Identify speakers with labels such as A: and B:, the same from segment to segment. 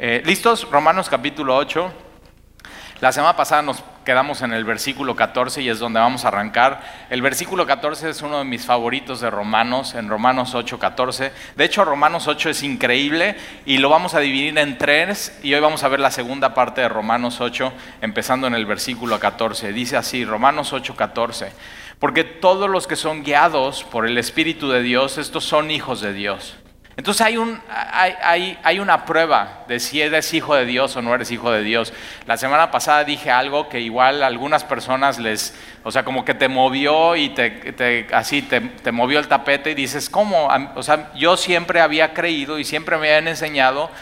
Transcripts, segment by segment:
A: Eh, ¿Listos? Romanos capítulo 8. La semana pasada nos quedamos en el versículo 14 y es donde vamos a arrancar. El versículo 14 es uno de mis favoritos de Romanos, en Romanos 8, 14. De hecho, Romanos 8 es increíble y lo vamos a dividir en tres y hoy vamos a ver la segunda parte de Romanos 8, empezando en el versículo 14. Dice así, Romanos 8, 14. Porque todos los que son guiados por el Espíritu de Dios, estos son hijos de Dios. Entonces hay, un, hay, hay, una prueba de si eres hijo de Dios o no eres hijo de Dios. La semana pasada dije algo que igual a algunas personas les, o sea, como que te movió y te, así te, te, movió el tapete y dices, ¿cómo? O sea, yo siempre había creído y siempre me habían enseñado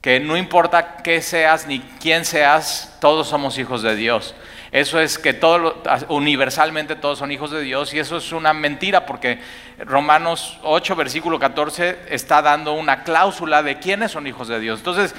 A: que no importa qué seas ni quién seas, todos somos hijos de Dios. Eso es que todo, universalmente todos son hijos de Dios y eso es una mentira porque Romanos 8, versículo 14 está dando una cláusula de quiénes son hijos de Dios. Entonces,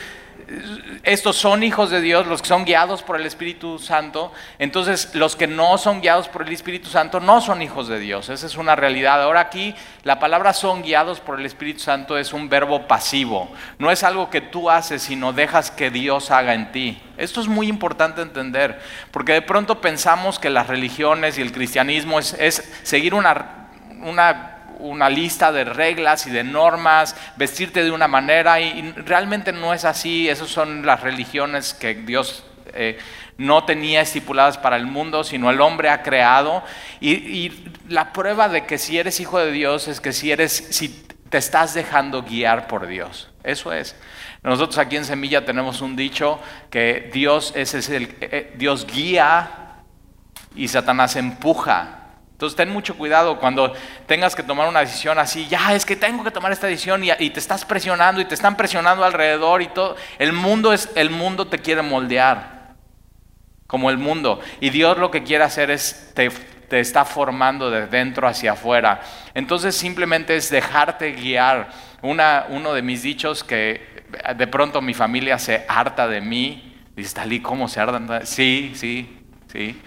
A: estos son hijos de Dios, los que son guiados por el Espíritu Santo, entonces los que no son guiados por el Espíritu Santo no son hijos de Dios, esa es una realidad. Ahora aquí la palabra son guiados por el Espíritu Santo es un verbo pasivo, no es algo que tú haces, sino dejas que Dios haga en ti. Esto es muy importante entender, porque de pronto pensamos que las religiones y el cristianismo es, es seguir una, una una lista de reglas y de normas, vestirte de una manera, y, realmente no es así, esas son las religiones que Dios eh, no tenía estipuladas para el mundo, sino el hombre ha creado, y, la prueba de que si eres hijo de Dios es que si eres, si te estás dejando guiar por Dios, eso es. Nosotros aquí en Semilla tenemos un dicho que Dios es, el, eh, eh, Dios guía y Satanás empuja. Entonces ten mucho cuidado cuando tengas que tomar una decisión así, ya es que tengo que tomar esta decisión y, te estás presionando y te están presionando alrededor y todo. El mundo es el mundo te quiere moldear como el mundo y Dios lo que quiere hacer es te, te está formando de dentro hacia afuera. Entonces simplemente es dejarte guiar. Una, uno de mis dichos que de pronto mi familia se harta de mí. Dice, Talí, ¿cómo se hartan? Sí, sí, sí.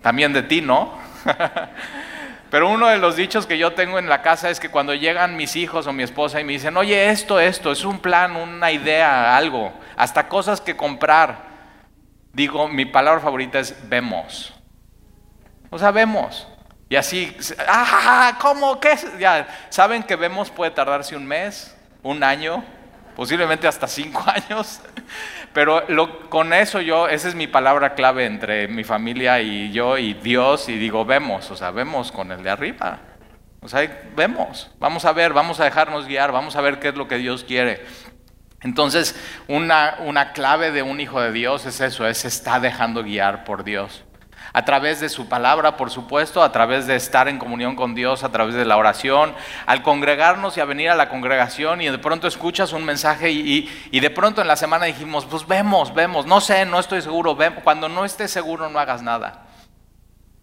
A: También de ti, ¿no? Pero uno de los dichos que yo tengo en la casa es que cuando llegan mis hijos o mi esposa y me dicen, oye, esto, esto, es un plan, una idea, algo, hasta cosas que comprar, digo, mi palabra favorita es vemos. O sea, vemos. Y así, ah, ¿cómo? ¿Qué? Ya, saben que vemos puede tardarse un mes, un año, posiblemente hasta cinco años. Pero con eso yo, esa es mi palabra clave entre mi familia y yo y Dios, y digo, vemos, o sea, vemos con el de arriba. O sea, vemos, vamos a ver, vamos a dejarnos guiar, vamos a ver qué es lo que Dios quiere. Entonces, una, una clave de un hijo de Dios es eso, es está dejando guiar por Dios a través de su palabra, por supuesto, a través de estar en comunión con Dios, a través de la oración, al congregarnos y a venir a la congregación y de pronto escuchas un mensaje y, de pronto en la semana dijimos, pues vemos, vemos, no sé, no estoy seguro, cuando no estés seguro no hagas nada.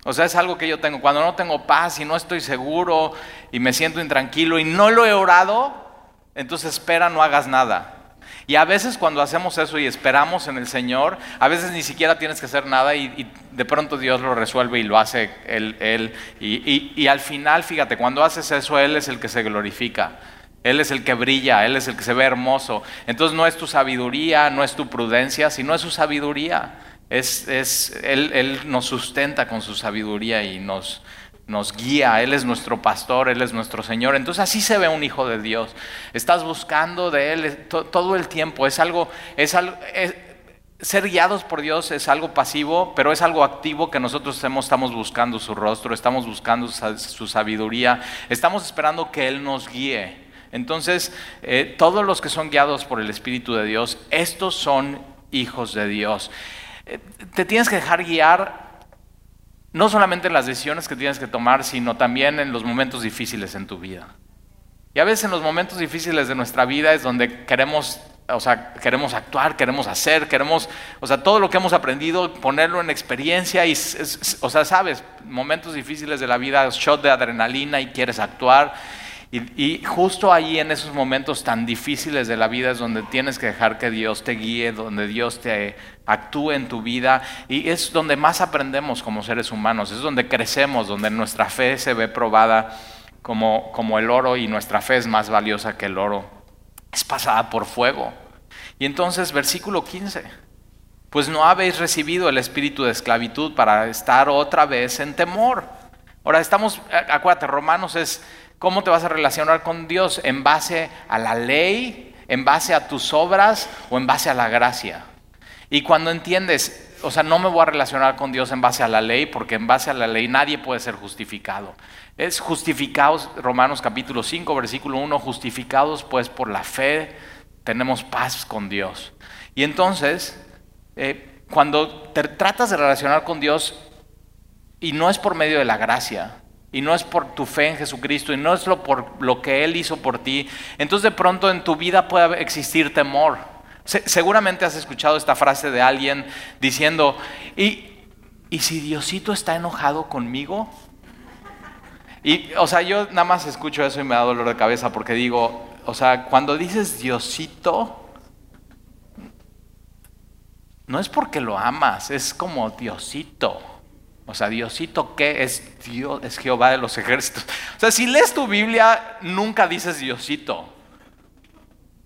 A: O sea, es algo que yo tengo, cuando no tengo paz y no estoy seguro y me siento intranquilo y no lo he orado, entonces espera, no hagas nada. Y a veces cuando hacemos eso y esperamos en el Señor, a veces ni siquiera tienes que hacer nada y, de pronto Dios lo resuelve y lo hace Él. él. Y, y, al final, fíjate, cuando haces eso, Él es el que se glorifica. Él es el que brilla, Él es el que se ve hermoso. Entonces no es tu sabiduría, no es tu prudencia, sino es su sabiduría. Es, es, él, él nos sustenta con su sabiduría y nos, nos guía, Él es nuestro pastor, Él es nuestro Señor. Entonces así se ve un hijo de Dios. Estás buscando de Él todo el tiempo. Es algo, es algo ser guiados por Dios es algo pasivo, pero es algo activo que nosotros estamos buscando su rostro, estamos buscando su sabiduría, estamos esperando que Él nos guíe. Entonces, eh, todos los que son guiados por el Espíritu de Dios, estos son hijos de Dios. Eh, te tienes que dejar guiar no solamente en las decisiones que tienes que tomar, sino también en los momentos difíciles en tu vida. Y a veces en los momentos difíciles de nuestra vida es donde queremos, o sea, queremos actuar, queremos hacer, queremos, o sea, todo lo que hemos aprendido, ponerlo en experiencia y, o sea, sabes, momentos difíciles de la vida, shot de adrenalina y quieres actuar. Y, justo ahí en esos momentos tan difíciles de la vida es donde tienes que dejar que Dios te guíe, donde Dios te actúe en tu vida y es donde más aprendemos como seres humanos, es donde crecemos, donde nuestra fe se ve probada como, como el oro y nuestra fe es más valiosa que el oro. Es pasada por fuego. Y entonces, versículo 15, pues no habéis recibido el espíritu de esclavitud para estar otra vez en temor. Ahora estamos, acuérdate, Romanos es cómo te vas a relacionar con Dios en base a la ley, en base a tus obras o en base a la gracia. Y cuando entiendes, o sea, no me voy a relacionar con Dios en base a la ley, porque en base a la ley nadie puede ser justificado. Es justificados, Romanos capítulo 5, versículo 1, justificados pues por la fe tenemos paz con Dios. Y entonces, eh, cuando te tratas de relacionar con Dios, y no es por medio de la gracia, y no es por tu fe en Jesucristo, y no es lo por lo que Él hizo por ti, entonces de pronto en tu vida puede existir temor. seguramente has escuchado esta frase de alguien diciendo, ¿y, ¿y si Diosito está enojado conmigo? Y, o sea, yo nada más escucho eso y me da dolor de cabeza porque digo, o sea, cuando dices Diosito, no es porque lo amas, es como Diosito. O sea, Diosito, ¿qué es Dios? Es Jehová de los ejércitos. O sea, si lees tu Biblia, nunca dices Diosito.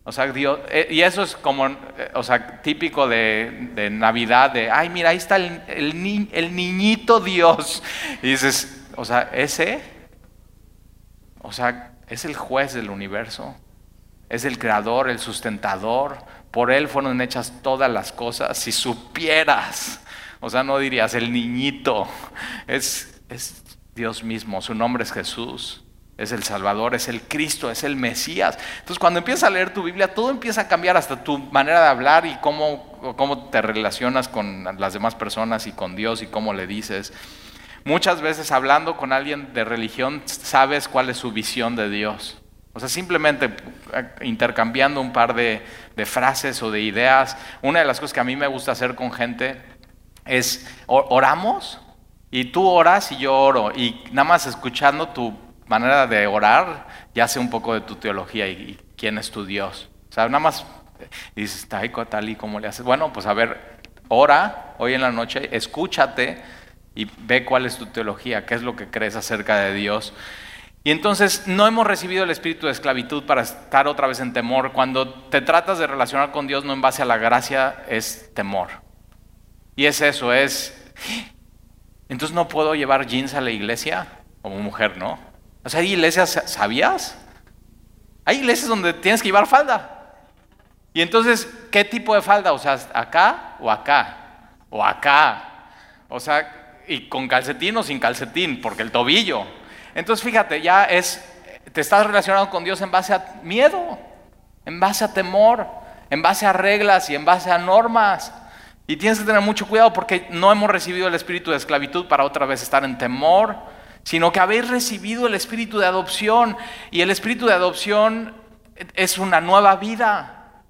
A: O sea, Dios, eh, y eso es como, eh, o sea, típico de, Navidad, de, ay, mira, ahí está el, el niñito Dios. Y dices, o sea, ese, o sea, es el juez del universo. Es el creador, el sustentador. Por Él fueron hechas todas las cosas. Si supieras, o sea, no dirías el niñito. Es, es Dios mismo. Su nombre es Jesús. Es el Salvador, es el Cristo, es el Mesías. Entonces, cuando empiezas a leer tu Biblia, todo empieza a cambiar, hasta tu manera de hablar y cómo, cómo te relacionas con las demás personas y con Dios y cómo le dices. Muchas veces hablando con alguien de religión, sabes cuál es su visión de Dios. O sea, simplemente eh, intercambiando un par de, frases o de ideas. Una de las cosas que a mí me gusta hacer con gente es, oramos y tú oras y yo oro. Y nada más escuchando tu manera de orar, ya sé un poco de tu teología y, quién es tu Dios. O sea, nada más dices, tal y cómo le haces. Bueno, pues a ver, ora hoy en la noche, escúchate y ve cuál es tu teología, qué es lo que crees acerca de Dios. Y entonces no hemos recibido el espíritu de esclavitud para estar otra vez en temor. Cuando te tratas de relacionar con Dios no en base a la gracia, es temor. Y es eso, es... Entonces no puedo llevar jeans a la iglesia como mujer, ¿no? O sea, hay iglesias, ¿sabías? Hay iglesias donde tienes que llevar falda. Y entonces, ¿qué tipo de falda? O sea, acá o acá. O acá. O sea, y con calcetín o sin calcetín, porque el tobillo. Entonces fíjate, ya es, te estás relacionando con Dios en base a miedo, en base a temor, en base a reglas y en base a normas. Y tienes que tener mucho cuidado porque no hemos recibido el espíritu de esclavitud para otra vez estar en temor, sino que habéis recibido el espíritu de adopción. Y el espíritu de adopción es una nueva vida.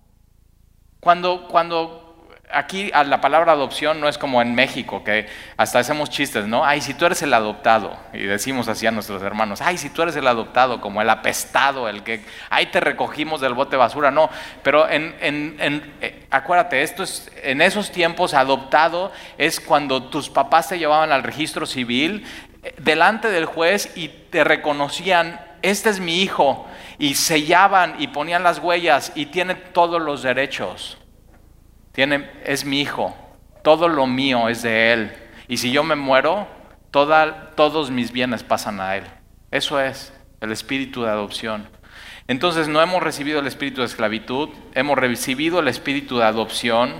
A: Cuando, cuando aquí la palabra adopción no es como en México, que hasta hacemos chistes, ¿no? Ay, si tú eres el adoptado, y decimos así a nuestros hermanos, ay, si tú eres el adoptado, como el apestado, el que, ay, te recogimos del bote de basura, no, pero en, eh, acuérdate, esto es, en esos tiempos adoptado es cuando tus papás te llevaban al registro civil eh, delante del juez y te reconocían, este es mi hijo, y sellaban y ponían las huellas y tiene todos los derechos es mi hijo, todo lo mío es de él. Y si yo me muero, todos mis bienes pasan a él. Eso es el espíritu de adopción. Entonces no hemos recibido el espíritu de esclavitud, hemos recibido el espíritu de adopción,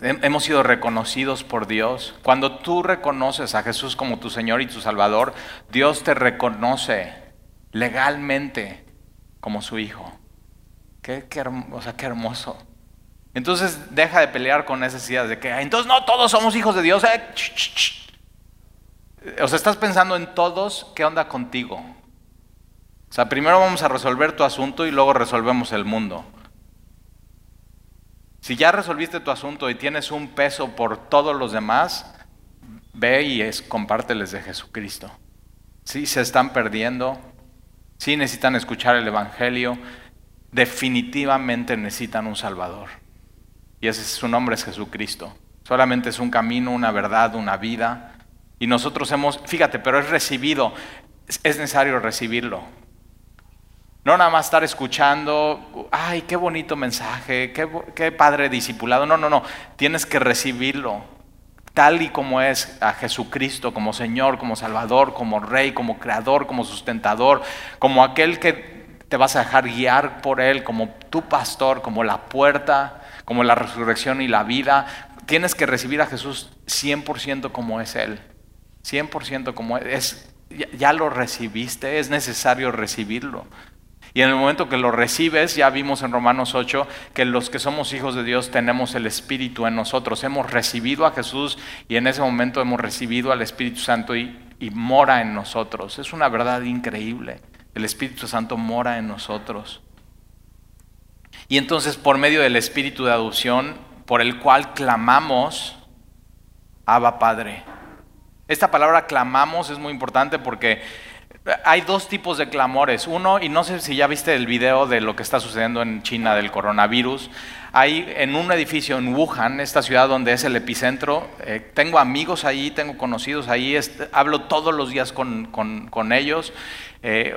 A: hemos sido reconocidos por Dios. Cuando tú reconoces a Jesús como tu Señor y tu Salvador, Dios te reconoce legalmente como su Hijo. Qué, hermoso. Entonces deja de pelear con esas ideas de que entonces no todos somos hijos de Dios. Eh, o sea, estás pensando en todos, ¿qué onda contigo? O sea, primero vamos a resolver tu asunto y luego resolvemos el mundo. Si ya resolviste tu asunto y tienes un peso por todos los demás, ve y es, compárteles de Jesucristo. Si se están perdiendo, si necesitan escuchar el Evangelio, definitivamente necesitan un Salvador. Y ese su nombre es Jesucristo. Solamente es un camino, una verdad, una vida. Y nosotros hemos, fíjate, pero es recibido, es necesario recibirlo. No nada más estar escuchando, ay, qué bonito mensaje, qué, qué padre discipulado. No, no, no. Tienes que recibirlo tal y como es a Jesucristo, como Señor, como Salvador, como Rey, como Creador, como sustentador, como aquel que te vas a dejar guiar por Él, como tu pastor, como la puerta, como la resurrección y la vida. Tienes que recibir a Jesús 100% como es Él. 100% como es. Ya lo recibiste, es necesario recibirlo. Y en el momento que lo recibes, ya vimos en Romanos 8 que los que somos hijos de Dios tenemos el Espíritu en nosotros. Hemos recibido a Jesús y en ese momento hemos recibido al Espíritu Santo y, mora en nosotros. Es una verdad increíble. El Espíritu Santo mora en nosotros. Y entonces por medio del Espíritu de adopción, por el cual clamamos, Abba Padre. Esta palabra clamamos es muy importante porque hay dos tipos de clamores. Uno, y no sé si ya viste el video de lo que está sucediendo en China del coronavirus. Hay en un edificio en Wuhan, esta ciudad donde es el epicentro, eh, tengo amigos ahí, tengo conocidos ahí, hablo todos los días con, con ellos eh,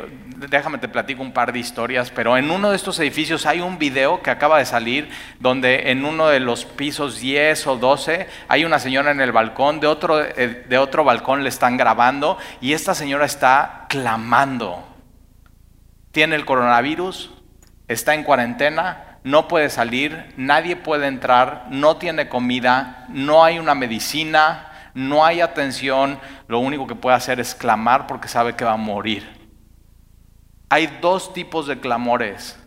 A: déjame te platico un par de historias, pero en uno de estos edificios hay un video que acaba de salir donde en uno de los pisos 10 o 12 hay una señora en el balcón, de otro, eh, de otro balcón le están grabando y esta señora está clamando. Tiene el coronavirus, está en cuarentena, no puede salir, nadie puede entrar, no tiene comida, no hay una medicina, no hay atención, lo único que puede hacer es clamar porque sabe que va a morir. Hay dos tipos de clamores.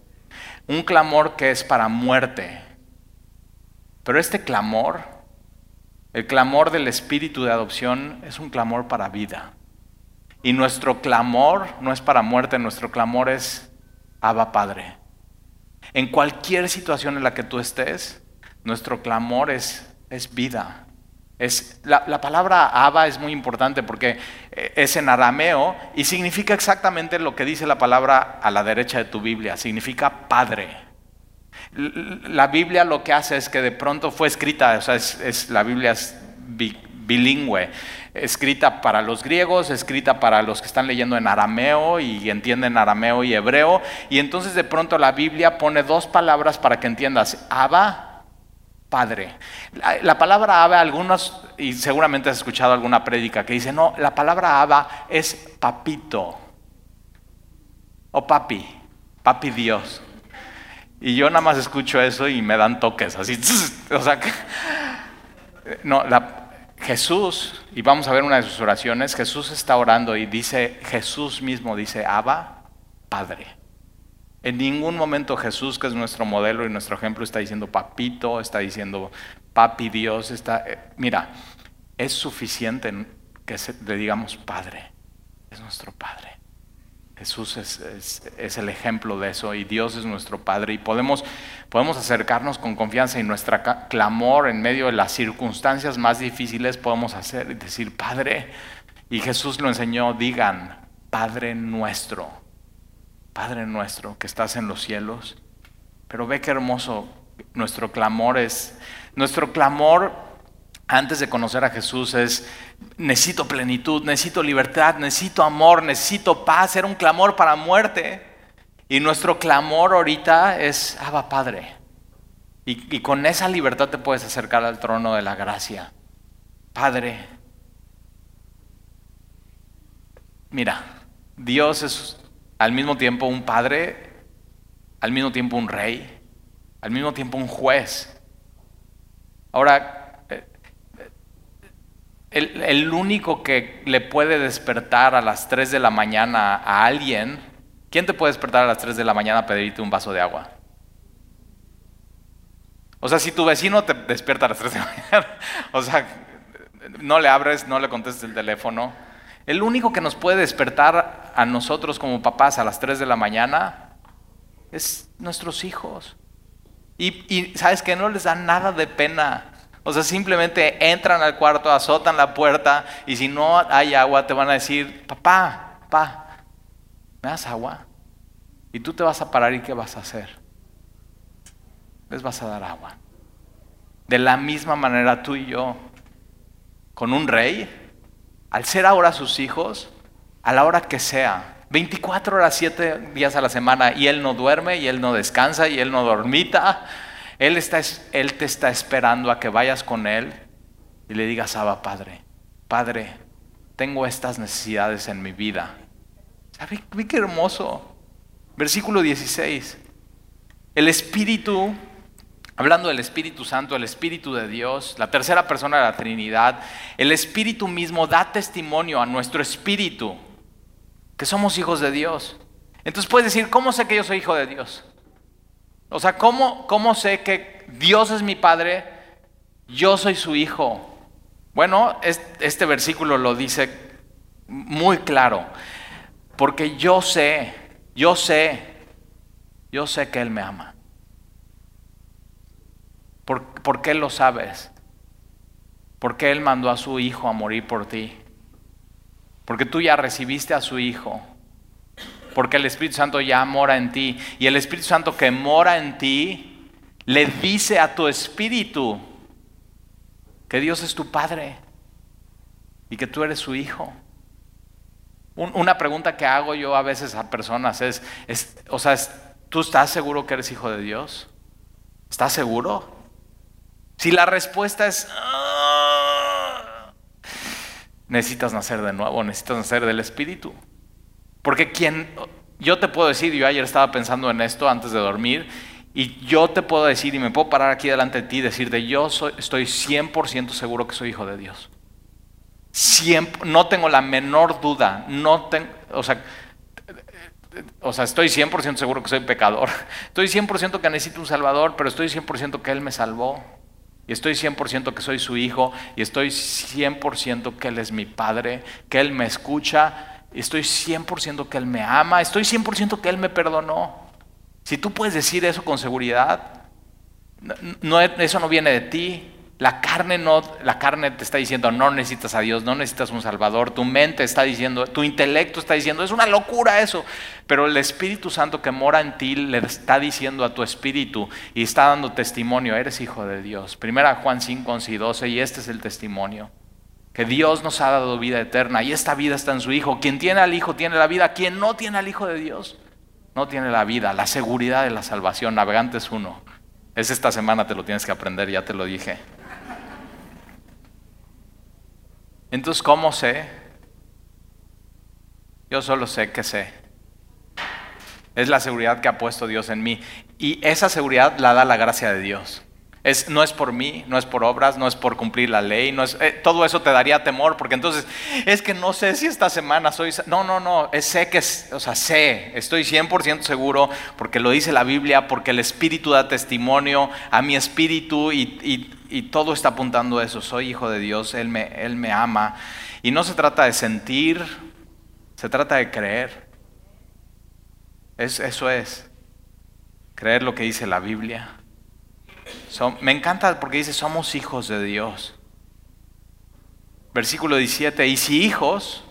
A: Un clamor que es para muerte. Pero este clamor, el clamor del espíritu de adopción, es un clamor para vida. Y nuestro clamor no es para muerte, nuestro clamor es Abba Padre. En cualquier situación en la que tú estés, nuestro clamor es, es vida. Es, la, palabra Abba es muy importante porque eh, es en arameo y significa exactamente lo que dice la palabra a la derecha de tu Biblia, significa padre. La Biblia lo que hace es que de pronto fue escrita, o sea, es, la Biblia es bilingüe, escrita para los griegos, escrita para los que están leyendo en arameo y entienden arameo y hebreo, y entonces de pronto la Biblia pone dos palabras para que entiendas, Abba Padre. La, palabra Abba, algunos, y seguramente has escuchado alguna prédica que dice, no, la palabra Abba es papito o papi, papi Dios. Y yo nada más escucho eso y me dan toques, así, o sea, que, no, Jesús, y vamos a ver una de sus oraciones, Jesús está orando y dice, Jesús mismo dice, Abba, Padre. En ningún momento Jesús, que es nuestro modelo y nuestro ejemplo, está diciendo papito, está diciendo papi Dios, está... Eh, mira, es suficiente que le digamos Padre, es nuestro Padre. Jesús es, el ejemplo de eso y Dios es nuestro Padre y podemos, podemos acercarnos con confianza y nuestra clamor en medio de las circunstancias más difíciles podemos hacer y decir Padre. Y Jesús lo enseñó, digan, Padre nuestro Padre nuestro que estás en los cielos. Pero ve qué hermoso nuestro clamor es. Nuestro clamor antes de conocer a Jesús es, necesito plenitud, necesito libertad, necesito amor, necesito paz. Era un clamor para muerte. Y nuestro clamor ahorita es, Abba Padre. Y, y con esa libertad te puedes acercar al trono de la gracia. Padre, mira, Dios es al mismo tiempo un padre, al mismo tiempo un rey, al mismo tiempo un juez. Ahora, eh, el, único que le puede despertar a las 3 de la mañana a alguien, ¿quién te puede despertar a las 3 de la mañana a pedirte un vaso de agua? O sea, si tu vecino te despierta a las 3 de la mañana, o sea, no le abres, no le contestes el teléfono, el único que nos puede despertar a nosotros como papás a las 3 de la mañana es nuestros hijos. Y, sabes que no les da nada de pena. O sea, simplemente entran al cuarto, azotan la puerta y si no hay agua te van a decir, papá, papá, ¿me das agua? Y tú te vas a parar y ¿qué vas a hacer? Les vas a dar agua. De la misma manera tú y yo, con un rey, al ser ahora sus hijos, a la hora que sea, 24 horas, 7 días a la semana y Él no duerme y Él no descansa y Él no dormita. Él, está, él te está esperando a que vayas con Él y le digas, Abba Padre, Padre, tengo estas necesidades en mi vida. ¿Sabe qué hermoso? Versículo 16. El Espíritu, hablando del Espíritu Santo, el Espíritu de Dios, la tercera persona de la Trinidad, el Espíritu mismo da testimonio a nuestro Espíritu que somos hijos de Dios. Entonces puedes decir, ¿cómo sé que yo soy hijo de Dios? O sea, ¿cómo, cómo sé que Dios es mi Padre? Yo soy su hijo. Bueno, este versículo lo dice muy claro. Porque yo sé, yo sé, yo sé que Él me ama. ¿Por, ¿Por, qué lo sabes? Porque Él mandó a su Hijo a morir por ti. Porque tú ya recibiste a su Hijo. Porque el Espíritu Santo ya mora en ti. Y el Espíritu Santo que mora en ti le dice a tu espíritu que Dios es tu Padre y que tú eres su Hijo. Una pregunta que hago yo a veces a personas es, o sea, ¿tú estás seguro que eres hijo de Dios? ¿Estás seguro? Si la respuesta es, ah", necesitas nacer de nuevo, necesitas nacer del Espíritu. Porque quien, yo te puedo decir, yo ayer estaba pensando en esto antes de dormir, y yo te puedo decir, y me puedo parar aquí delante de ti y decirte, yo soy, estoy 100% seguro que soy hijo de Dios no tengo la menor duda, no o sea, o sea, estoy 100% seguro que soy pecador. Estoy 100% que necesito un Salvador, pero estoy 100% que Él me salvó. Y estoy 100% que soy su hijo. Y estoy 100% que Él es mi Padre, que Él me escucha. Estoy 100% que Él me ama. Estoy 100% que Él me perdonó. Si tú puedes decir eso con seguridad, eso no viene de ti. La carne, no, la carne te está diciendo, no necesitas a Dios, no necesitas un Salvador. Tu mente está diciendo, tu intelecto está diciendo, es una locura eso. Pero el Espíritu Santo que mora en ti le está diciendo a tu espíritu y está dando testimonio, eres hijo de Dios. Primera Juan 5, 11 y 12, y este es el testimonio. Que Dios nos ha dado vida eterna y esta vida está en su Hijo. Quien tiene al Hijo tiene la vida. Quien no tiene al Hijo de Dios no tiene la vida, la seguridad de la salvación. Navegantes uno. Es esta semana, te lo tienes que aprender, ya te lo dije. Entonces, ¿cómo sé? Yo solo sé que sé. Es la seguridad que ha puesto Dios en mí. Y esa seguridad la da la gracia de Dios. Es, no es por mí, no es por obras, no es por cumplir la ley, no es, eh, todo eso te daría temor, porque entonces es que no sé si esta semana soy... No, no, no, es, sé que, o sea, sé, estoy 100% seguro, porque lo dice la Biblia, porque el Espíritu da testimonio a mi espíritu y, y todo está apuntando a eso. Soy hijo de Dios, Él me, Él me ama. Y no se trata de sentir, se trata de creer. Es, eso es, creer lo que dice la Biblia. me encanta porque dice, somos hijos de Dios. Versículo 17, y si hijos,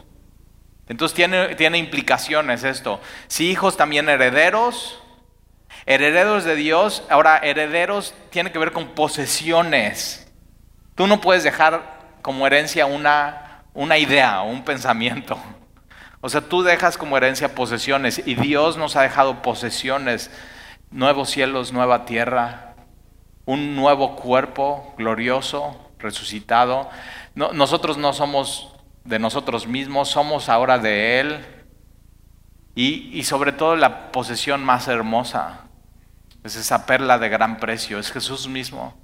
A: entonces tiene, tiene implicaciones esto. Si hijos también herederos, Herederos de Dios, ahora herederos tiene que ver con posesiones. Tú no puedes dejar como herencia una, una idea un pensamiento. O sea, tú dejas como herencia posesiones y Dios nos ha dejado posesiones, nuevos cielos, nueva tierra, un nuevo cuerpo glorioso, resucitado. nosotros no somos de nosotros mismos, somos ahora de Él. Y, y sobre todo la posesión más hermosa, es esa perla de gran precio, es Jesús mismo.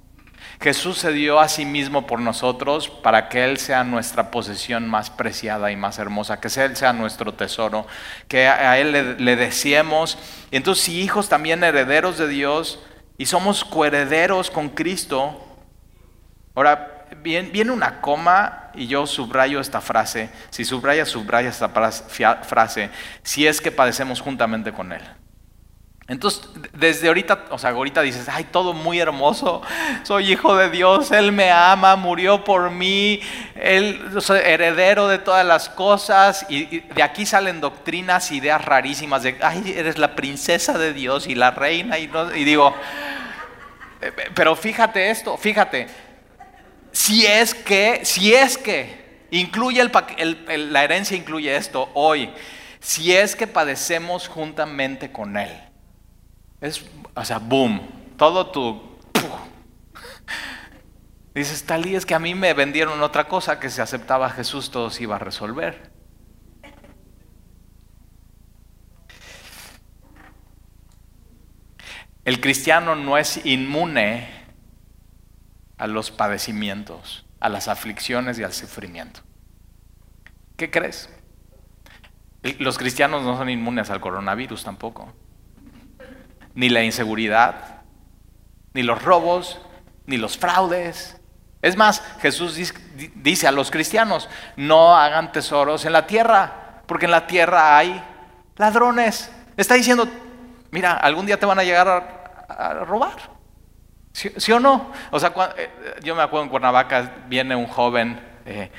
A: Jesús se dio a sí mismo por nosotros para que Él sea nuestra posesión más preciada y más hermosa, que Él sea nuestro tesoro, que a Él le, deseemos. Y entonces, si hijos también herederos de Dios y somos coherederos con Cristo, ahora viene una coma y yo subrayo esta frase. Si subraya, subraya esta frase. Si es que padecemos juntamente con Él. Entonces, desde ahorita, o sea, ahorita dices, ay, todo muy hermoso, soy hijo de Dios, Él me ama, murió por mí, Él es heredero de todas las cosas, y, de aquí salen doctrinas, ideas rarísimas de, ay, eres la princesa de Dios y la reina, y, digo, eh, pero fíjate esto, fíjate, si es que, si es que, incluye el, la herencia incluye esto hoy, si es que padecemos juntamente con Él. Es, o sea, boom, todo tu... Dices, Talí, es que a mí me vendieron otra cosa, que si aceptaba Jesús todo se iba a resolver. El cristiano no es inmune a los padecimientos, a las aflicciones y al sufrimiento. ¿Qué crees? Los cristianos no son inmunes al coronavirus tampoco. Ni la inseguridad, ni los robos, ni los fraudes. Es más, Jesús dice a los cristianos, no hagan tesoros en la tierra, porque en la tierra hay ladrones. Está diciendo, mira, algún día te van a llegar a, robar. ¿Sí, o no? O sea, eh, yo me acuerdo en Cuernavaca, viene un joven eh,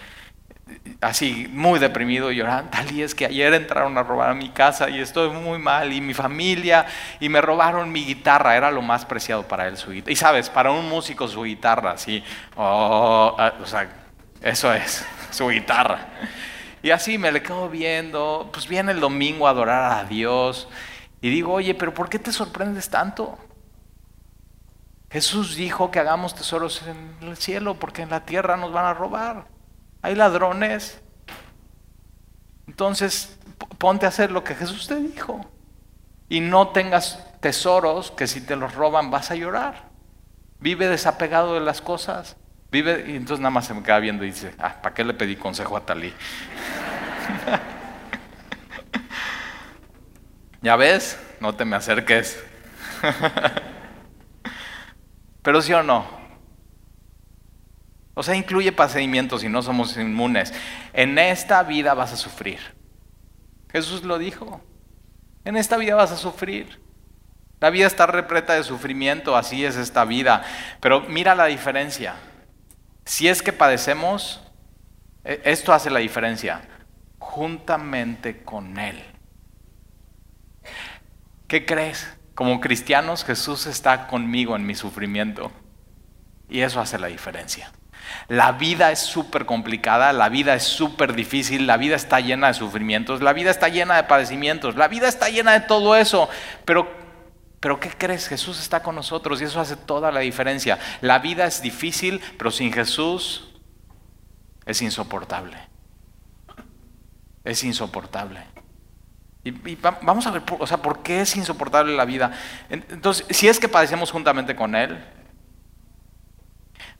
A: así muy deprimido llorando, tal y es que ayer entraron a robar a mi casa y estoy muy mal y mi familia y me robaron mi guitarra, era lo más preciado para él su guitarra. Y sabes, para un músico su guitarra, así, oh, ah, o sea, eso es, su guitarra. Y así me le quedo viendo, pues viene el domingo a adorar a Dios y digo, oye, pero ¿por qué te sorprendes tanto? Jesús dijo que hagamos tesoros en el cielo porque en la tierra nos van a robar. Hay ladrones. Entonces, ponte a hacer lo que Jesús te dijo. Y no tengas tesoros que si te los roban vas a llorar. Vive desapegado de las cosas. Vive, y entonces nada más se me queda viendo y dice, ah, ¿para qué le pedí consejo a Talí? ¿Ya ves? No te me acerques. Pero sí o no, o sea, incluye procedimientos y no somos inmunes. En esta vida vas a sufrir. Jesús lo dijo. En esta vida vas a sufrir. La vida está repleta de sufrimiento, así es esta vida. Pero mira la diferencia. Si es que padecemos, e, esto hace la diferencia. Juntamente con Él. ¿Qué crees? Como cristianos, Jesús está conmigo en mi sufrimiento. Y eso hace la diferencia. La vida es súper complicada, la vida es súper difícil, la vida está llena de sufrimientos, la vida está llena de padecimientos, la vida está llena de todo eso. Pero, pero ¿qué crees? Jesús está con nosotros y eso hace toda la diferencia. La vida es difícil, pero sin Jesús es insoportable. Es insoportable. Y, vamos a ver, o sea, ¿por qué es insoportable la vida? Entonces, si es que padecemos juntamente con Él,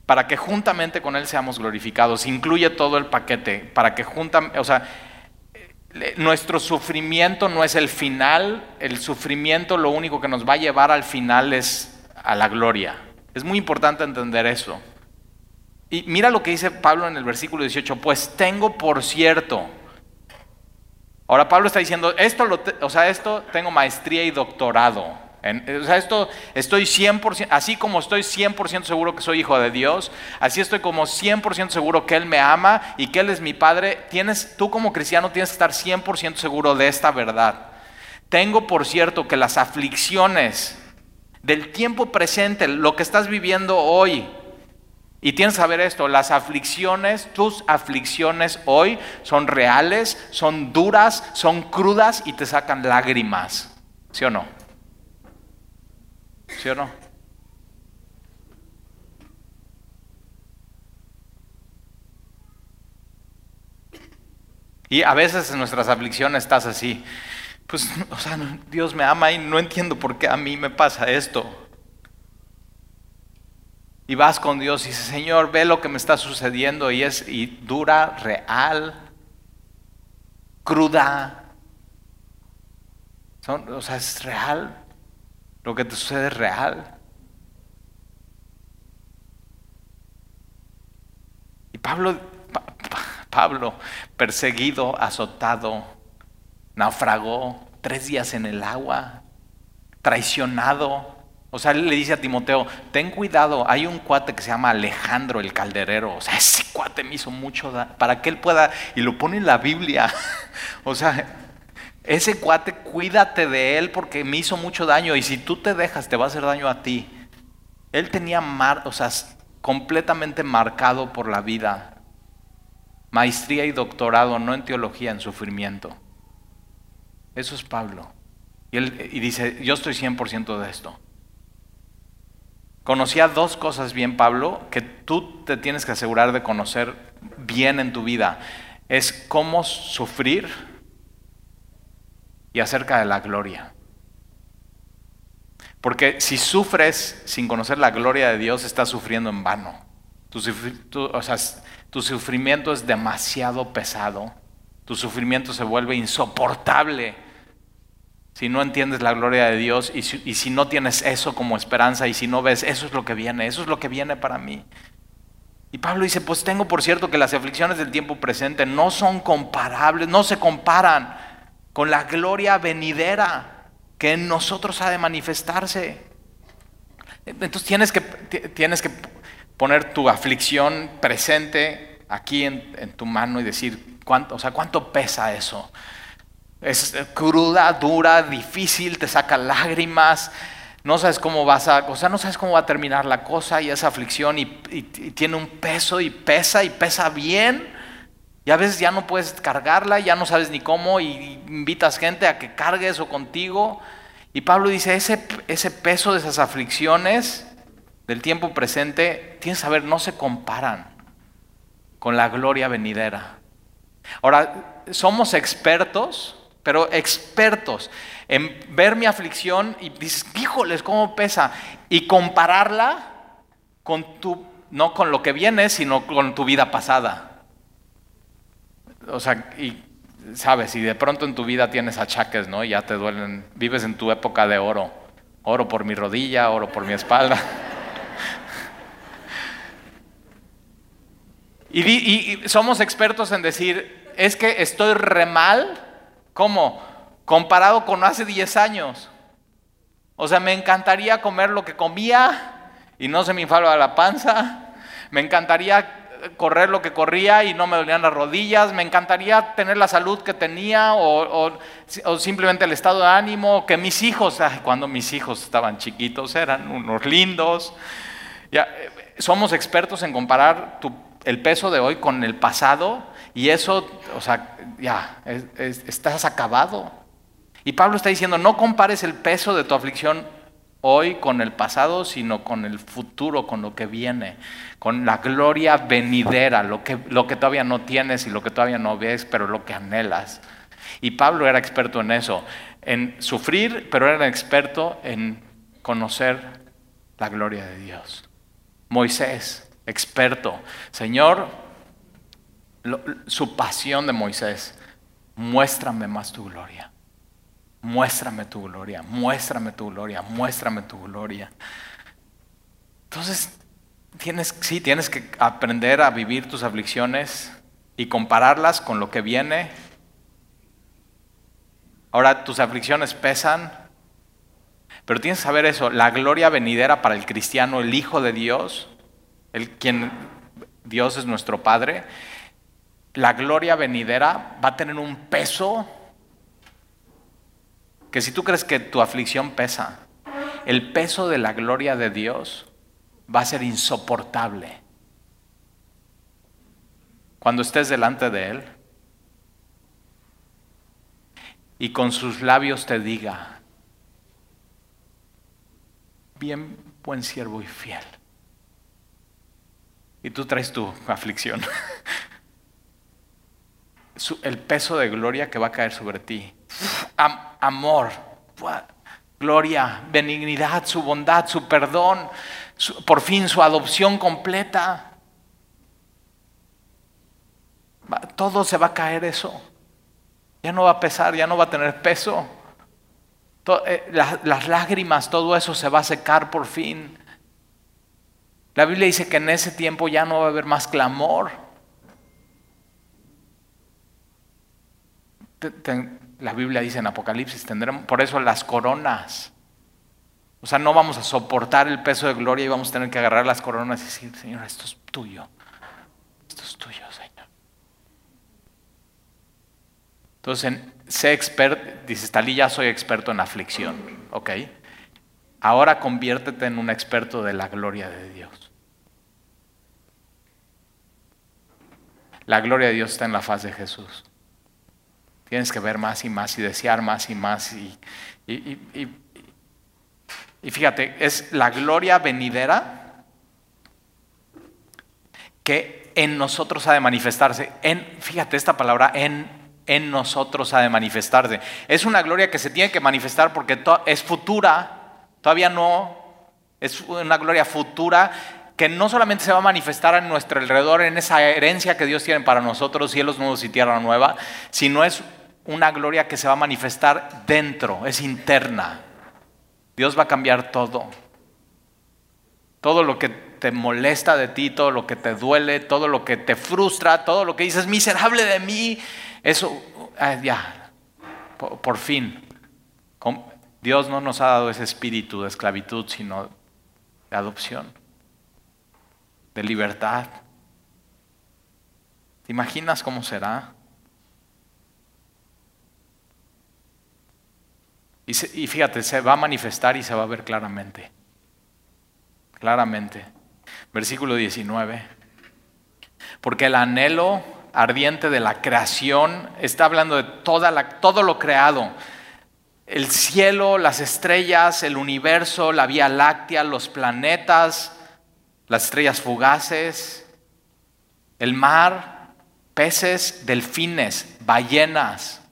A: para que juntamente con Él seamos glorificados. Incluye todo el paquete, para que juntamente, o sea, nuestro sufrimiento no es el final, el sufrimiento lo único que nos va a llevar al final es a la gloria. Es muy importante entender eso. Y mira lo que dice Pablo en el versículo 18, pues tengo por cierto. Ahora Pablo está diciendo, esto, o sea, esto tengo maestría y doctorado o sea, esto estoy 100%, así como estoy 100% seguro que soy hijo de Dios, así estoy como 100% seguro que Él me ama y que Él es mi Padre, tienes, tú como cristiano tienes que estar 100% seguro de esta verdad. Tengo por cierto que las aflicciones del tiempo presente, lo que estás viviendo hoy, y tienes que saber esto, las aflicciones, tus aflicciones hoy son reales, son duras, son crudas y te sacan lágrimas. ¿Sí o no? Y a veces en nuestras aflicciones estás así. Pues, o sea, Dios me ama y no entiendo por qué a mí me pasa esto. Y vas con Dios y dices, Señor, ve lo que me está sucediendo y es y dura, real, cruda. o sea, es real. Lo que te sucede es real. Y Pablo, Pablo, perseguido, azotado, naufragó, tres días en el agua, traicionado. O sea, él le dice a Timoteo, ten cuidado, hay un cuate que se llama Alejandro el calderero. O sea, ese cuate me hizo mucho para que él pueda, y lo pone en la Biblia. O sea, ese cuate, cuídate de él porque me hizo mucho daño y si tú te dejas te va a hacer daño a ti. Él tenía, mar, o sea, completamente marcado por la vida. Maestría y doctorado, no en teología, en sufrimiento. Eso es Pablo. Y, él, y dice, yo estoy 100% de esto. Conocía dos cosas bien, Pablo, que tú te tienes que asegurar de conocer bien en tu vida. Es cómo sufrir y acerca de la gloria. Porque si sufres sin conocer la gloria de Dios, estás sufriendo en vano. Tu, tu sufrimiento es demasiado pesado. Tu sufrimiento se vuelve insoportable si no entiendes la gloria de Dios y si, no tienes eso como esperanza y si no ves, eso es lo que viene, eso es lo que viene para mí. Y Pablo dice, pues tengo por cierto que las aflicciones del tiempo presente no son comparables, no se comparan con la gloria venidera que en nosotros ha de manifestarse. Entonces tienes que, tienes que poner tu aflicción presente aquí en, tu mano y decir, ¿cuánto, o sea, ¿cuánto pesa eso? Es cruda, dura, difícil, te saca lágrimas, no sabes cómo vas a, o sea, no sabes cómo va a terminar la cosa y esa aflicción y, tiene un peso y pesa y pesa bien. Y a veces ya no puedes cargarla, ya no sabes ni cómo y invitas gente a que cargue eso contigo. Y Pablo dice, ese, ese peso de esas aflicciones del tiempo presente, tienes que saber, no se comparan con la gloria venidera. Ahora, somos expertos pero expertos en ver mi aflicción y dices, híjoles, cómo pesa, y compararla con tu, no con lo que viene, sino con tu vida pasada. O sea, y sabes, y de pronto en tu vida tienes achaques, ¿no? Ya te duelen, vives en tu época de oro. Oro por mi rodilla, oro por mi espalda. y, y somos expertos en decir, es que estoy re mal ¿Cómo? Comparado con hace 10 años. O sea, me encantaría comer lo que comía y no se me inflaba la panza. Me encantaría correr lo que corría y no me dolían las rodillas. Me encantaría tener la salud que tenía o, simplemente el estado de ánimo. Que mis hijos, cuando mis hijos estaban chiquitos, eran unos lindos. Ya, eh, somos expertos en comparar el peso de hoy con el pasado y eso, o sea, ya, estás acabado. Y Pablo está diciendo, no compares el peso de tu aflicción hoy con el pasado, sino con el futuro, con lo que viene, con la gloria venidera, lo que, lo que todavía no tienes y lo que todavía no ves, pero lo que anhelas. Y Pablo era experto en eso, en sufrir, pero era experto en conocer la gloria de Dios. Moisés, experto. Señor, su pasión de Moisés, muéstrame más tu gloria. Muéstrame tu gloria, muéstrame tu gloria, muéstrame tu gloria. Entonces, tienes, sí, tienes que aprender a vivir tus aflicciones y compararlas con lo que viene. Ahora, tus aflicciones pesan, pero tienes que saber eso, la gloria venidera para el cristiano, el Hijo de Dios, el quien Dios es nuestro Padre, la gloria venidera va a tener un peso que si tú crees que tu aflicción pesa, el peso de la gloria de Dios va a ser insoportable. Cuando estés delante de Él y con sus labios te diga, bien buen siervo y fiel. Y tú traes tu aflicción. el peso de gloria que va a caer sobre ti. Amor, gloria, benignidad, su bondad, su perdón, por fin su adopción completa. Todo se va a caer eso. Ya no va a pesar, ya no va a tener peso. Eh, las lágrimas, todo eso se va a secar por fin. La Biblia dice que en ese tiempo ya no va a haber más clamor. La Biblia dice en Apocalipsis, tendremos por eso las coronas. O sea, no vamos a soportar el peso de gloria y vamos a tener que agarrar las coronas y decir, Señor, esto es tuyo. Esto es tuyo, Señor. Entonces, sé experto, dice Talí, ya soy experto en aflicción. ¿Ok? Ahora conviértete en un experto de la gloria de Dios. La gloria de Dios está en la faz de Jesús. Tienes que ver más y más y desear más y más. Y, y fíjate, es la gloria venidera que en nosotros ha de manifestarse. En, fíjate esta palabra, en, en nosotros ha de manifestarse. Es una gloria que se tiene que manifestar porque es futura, todavía no, es una gloria futura que no solamente se va a manifestar en nuestro alrededor, en esa herencia que Dios tiene para nosotros, cielos nuevos y tierra nueva, sino es una gloria que se va a manifestar dentro, es interna. Dios va a cambiar todo. Todo lo que te molesta de ti, todo lo que te duele, todo lo que te frustra, todo lo que dices, miserable de mí, eso, ah, ya, por, fin. Dios no nos ha dado ese espíritu de esclavitud, sino de adopción de libertad. ¿Te imaginas cómo será? Y, fíjate, se va a manifestar y se va a ver claramente. Claramente. Versículo 19. Porque el anhelo ardiente de la creación está hablando de toda la, todo lo creado. El cielo, las estrellas, el universo, la Vía Láctea, los planetas, las estrellas fugaces, el mar, peces, delfines, ballenas,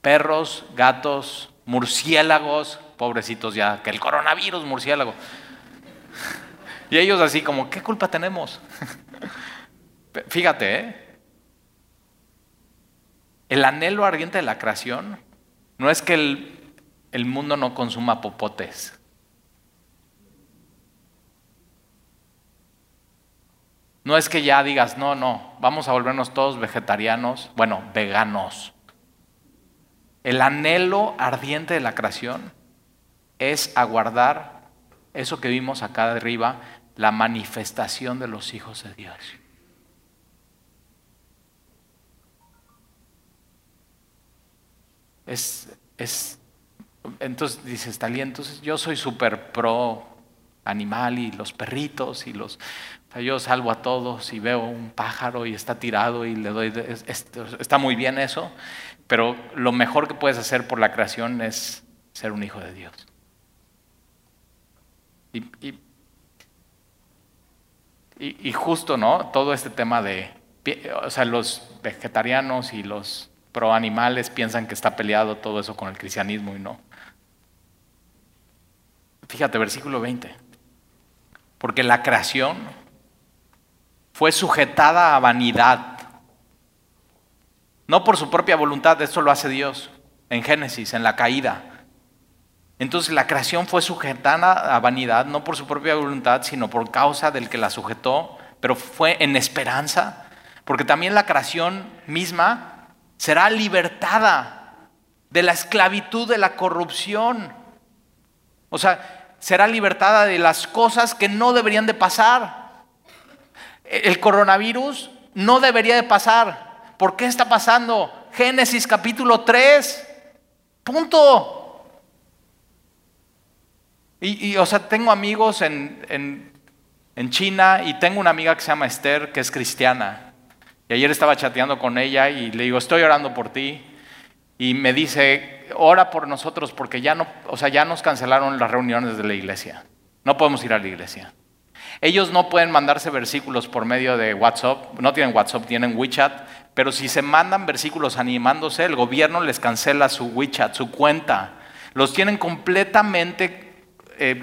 A: perros, gatos, murciélagos, pobrecitos ya, que el coronavirus murciélago. Y ellos así como, ¿qué culpa tenemos? Fíjate, ¿eh? el anhelo ardiente de la creación no es que el, el mundo no consuma popotes. No es que ya digas, no, no, vamos a volvernos todos vegetarianos, bueno, veganos. El anhelo ardiente de la creación es aguardar eso que vimos acá arriba, la manifestación de los hijos de Dios. Es, es, entonces dices, Talía, entonces yo soy súper pro animal y los perritos y los yo salvo a todos y veo un pájaro y está tirado y le doy... está muy bien eso, pero lo mejor que puedes hacer por la creación es ser un hijo de Dios. Y, justo, ¿no? Todo este tema de... O sea, los vegetarianos y los pro animales piensan que está peleado todo eso con el cristianismo y no. Fíjate, versículo 20. Porque la creación fue sujetada a vanidad. No por su propia voluntad, esto lo hace Dios en Génesis, en la caída. Entonces la creación fue sujetada a vanidad, no por su propia voluntad, sino por causa del que la sujetó, pero fue en esperanza, porque también la creación misma será libertada de la esclavitud de la corrupción. O sea, será libertada de las cosas que no deberían de pasar. El coronavirus no debería de pasar. ¿Por qué está pasando? Génesis capítulo 3. Punto. Y, o sea, tengo amigos en, en China y tengo una amiga que se llama Esther, que es cristiana. Y ayer estaba chateando con ella y le digo, estoy orando por ti. Y me dice, ora por nosotros porque ya no, o sea, ya nos cancelaron las reuniones de la iglesia. No podemos ir a la iglesia. Ellos no pueden mandarse versículos por medio de WhatsApp, no tienen WhatsApp, tienen WeChat, pero si se mandan versículos animándose, el gobierno les cancela su WeChat, su cuenta. Los tienen completamente eh,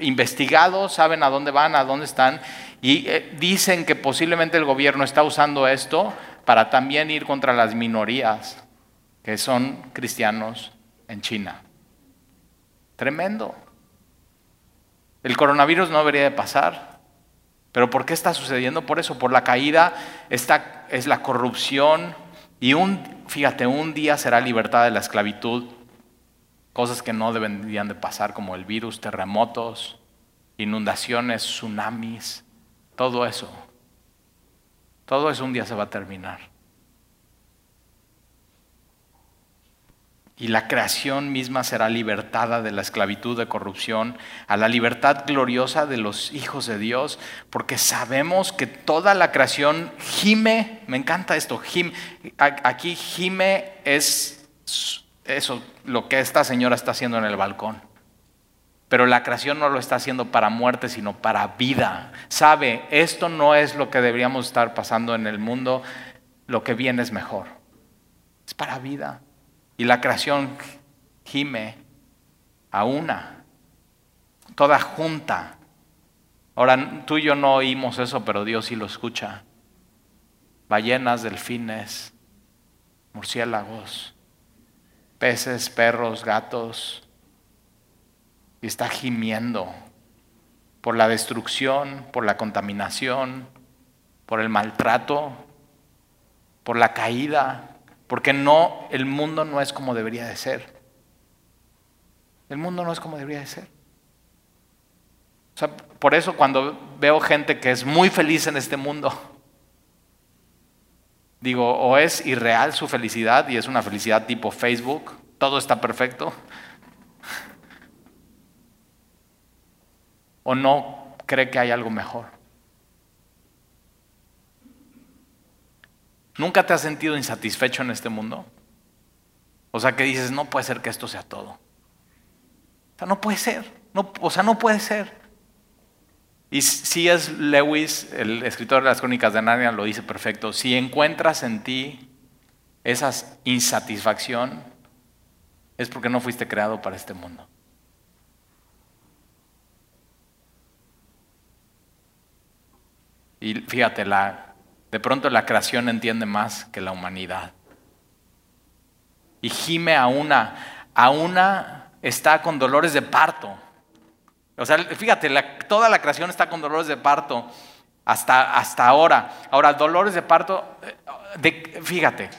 A: investigados, saben a dónde van, a dónde están, y eh, dicen que posiblemente el gobierno está usando esto para también ir contra las minorías que son cristianos en China. Tremendo. El coronavirus no debería de pasar. ¿Pero por qué está sucediendo? Por eso, por la caída, esta es la corrupción y un, fíjate, un día será libertad de la esclavitud. Cosas que no deberían de pasar como el virus, terremotos, inundaciones, tsunamis, todo eso. Todo eso un día se va a terminar. Y la creación misma será libertada de la esclavitud de corrupción a la libertad gloriosa de los hijos de Dios, porque sabemos que toda la creación gime, me encanta esto, gime, aquí gime es eso, lo que esta señora está haciendo en el balcón. Pero la creación no lo está haciendo para muerte, sino para vida. Sabe, esto no es lo que deberíamos estar pasando en el mundo, lo que viene es mejor. Es para vida. Y la creación gime a una, toda junta. Ahora, tú y yo no oímos eso, pero Dios sí lo escucha. Ballenas, delfines, murciélagos, peces, perros, gatos. Y está gimiendo por la destrucción, por la contaminación, por el maltrato, por la caída, porque no, el mundo no es como debería de ser. El mundo no es como debería de ser. O sea, por eso cuando veo gente que es muy feliz en este mundo, digo, o es irreal su felicidad y es una felicidad tipo Facebook, todo está perfecto, o no cree que hay algo mejor. ¿Nunca te has sentido insatisfecho en este mundo? O sea, que dices, no puede ser que esto sea todo. O sea, no puede ser. No, o sea, no puede ser. Y si es Lewis, el escritor de las crónicas de Narnia, lo dice perfecto. Si encuentras en ti esa insatisfacción, es porque no fuiste creado para este mundo. Y fíjate, la, de pronto la creación entiende más que la humanidad. Y gime a una, a una está con dolores de parto. O sea, fíjate, toda la creación está con dolores de parto hasta, hasta ahora. Ahora, dolores de parto, eh, de, fíjate,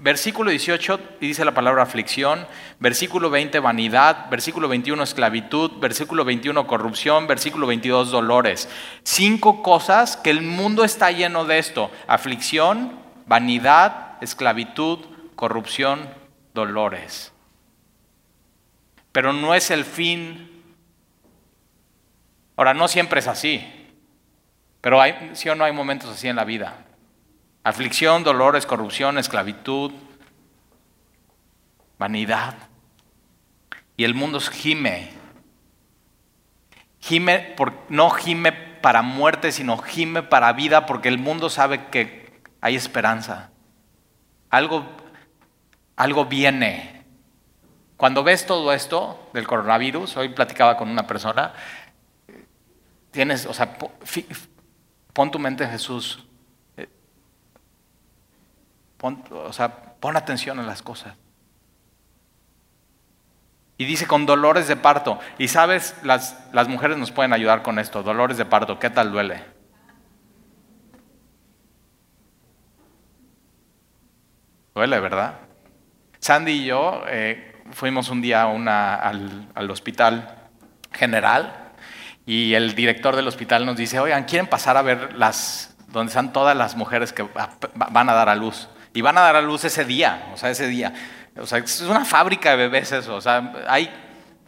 A: Versículo 18 dice la palabra aflicción, versículo 20 vanidad, versículo 21 esclavitud, versículo 21 corrupción, versículo 22 dolores. Cinco cosas que el mundo está lleno de esto. Aflicción, vanidad, esclavitud, corrupción, dolores. Pero no es el fin. Ahora, no siempre es así. Pero hay, sí o no hay momentos así en la vida. Aflicción, dolores, corrupción, esclavitud, vanidad. Y el mundo gime. Gime, por, no gime para muerte, sino gime para vida, porque el mundo sabe que hay esperanza. Algo, algo viene. Cuando ves todo esto del coronavirus, hoy platicaba con una persona, tienes, o sea, pon tu mente en Jesús. Pon, o sea, pon atención a las cosas. Y dice con dolores de parto. Y sabes, las, las mujeres nos pueden ayudar con esto. Dolores de parto, ¿qué tal duele? Duele, ¿verdad? Sandy y yo eh, fuimos un día una, al, al hospital general y el director del hospital nos dice, oigan, ¿quieren pasar a ver las, donde están todas las mujeres que van a dar a luz? Y van a dar a luz ese día, o sea, ese día. O sea, es una fábrica de bebés eso. O sea, hay